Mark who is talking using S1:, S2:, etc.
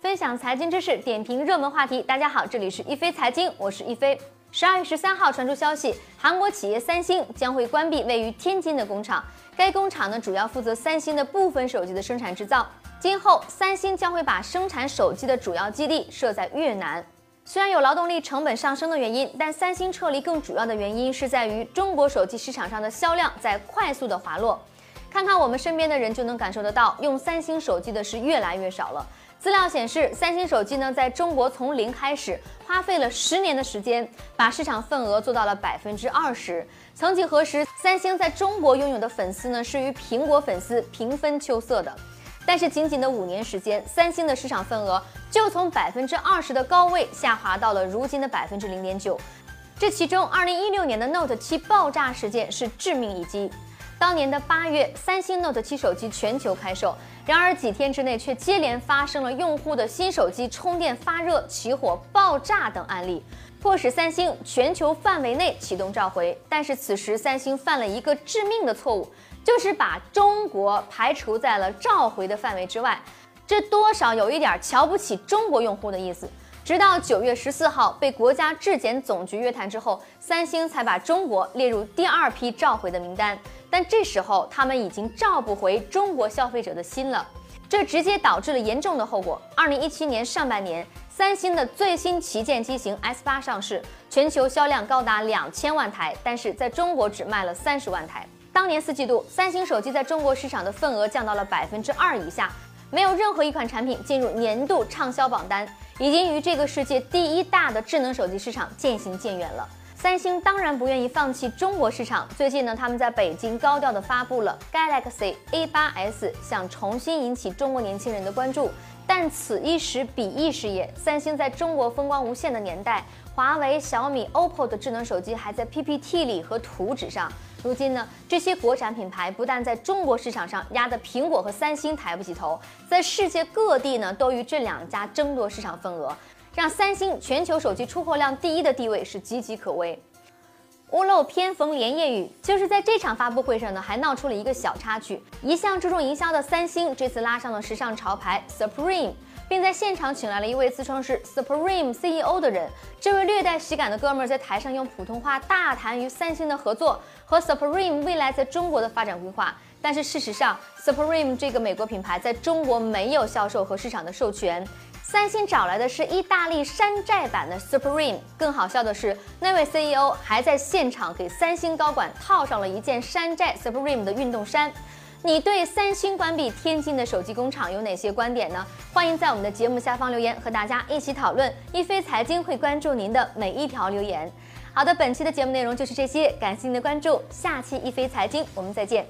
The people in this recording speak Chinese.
S1: 分享财经知识，点评热门话题。大家好，这里是一飞财经，我是一飞。十二月十三号传出消息，韩国企业三星将会关闭位于天津的工厂。该工厂呢，主要负责三星的部分手机的生产制造。今后，三星将会把生产手机的主要基地设在越南。虽然有劳动力成本上升的原因，但三星撤离更主要的原因是在于中国手机市场上的销量在快速的滑落。看看我们身边的人就能感受得到，用三星手机的是越来越少了。资料显示，三星手机呢在中国从零开始，花费了十年的时间，把市场份额做到了百分之二十。曾几何时，三星在中国拥有的粉丝呢是与苹果粉丝平分秋色的。但是仅仅的五年时间，三星的市场份额就从百分之二十的高位下滑到了如今的百分之零点九。这其中，二零一六年的 Note 七爆炸事件是致命一击。当年的八月，三星 Note 七手机全球开售，然而几天之内却接连发生了用户的新手机充电发热、起火、爆炸等案例，迫使三星全球范围内启动召回。但是此时三星犯了一个致命的错误，就是把中国排除在了召回的范围之外，这多少有一点瞧不起中国用户的意思。直到九月十四号被国家质检总局约谈之后，三星才把中国列入第二批召回的名单。但这时候他们已经召不回中国消费者的心了，这直接导致了严重的后果。二零一七年上半年，三星的最新旗舰机型 S 八上市，全球销量高达两千万台，但是在中国只卖了三十万台。当年四季度，三星手机在中国市场的份额降到了百分之二以下，没有任何一款产品进入年度畅销榜单。已经与这个世界第一大的智能手机市场渐行渐远了。三星当然不愿意放弃中国市场。最近呢，他们在北京高调的发布了 Galaxy A8s，想重新引起中国年轻人的关注。但此一时彼一时也，三星在中国风光无限的年代，华为、小米、OPPO 的智能手机还在 PPT 里和图纸上。如今呢，这些国产品牌不但在中国市场上压得苹果和三星抬不起头，在世界各地呢都与这两家争夺市场份额，让三星全球手机出货量第一的地位是岌岌可危。屋漏偏逢连夜雨，就是在这场发布会上呢，还闹出了一个小插曲。一向注重营销的三星，这次拉上了时尚潮牌 Supreme。并在现场请来了一位自称是 Supreme CEO 的人。这位略带喜感的哥们儿在台上用普通话大谈与三星的合作和 Supreme 未来在中国的发展规划。但是事实上，Supreme 这个美国品牌在中国没有销售和市场的授权。三星找来的是意大利山寨版的 Supreme。更好笑的是，那位 CEO 还在现场给三星高管套上了一件山寨 Supreme 的运动衫。你对三星关闭天津的手机工厂有哪些观点呢？欢迎在我们的节目下方留言，和大家一起讨论。一飞财经会关注您的每一条留言。好的，本期的节目内容就是这些，感谢您的关注，下期一飞财经我们再见。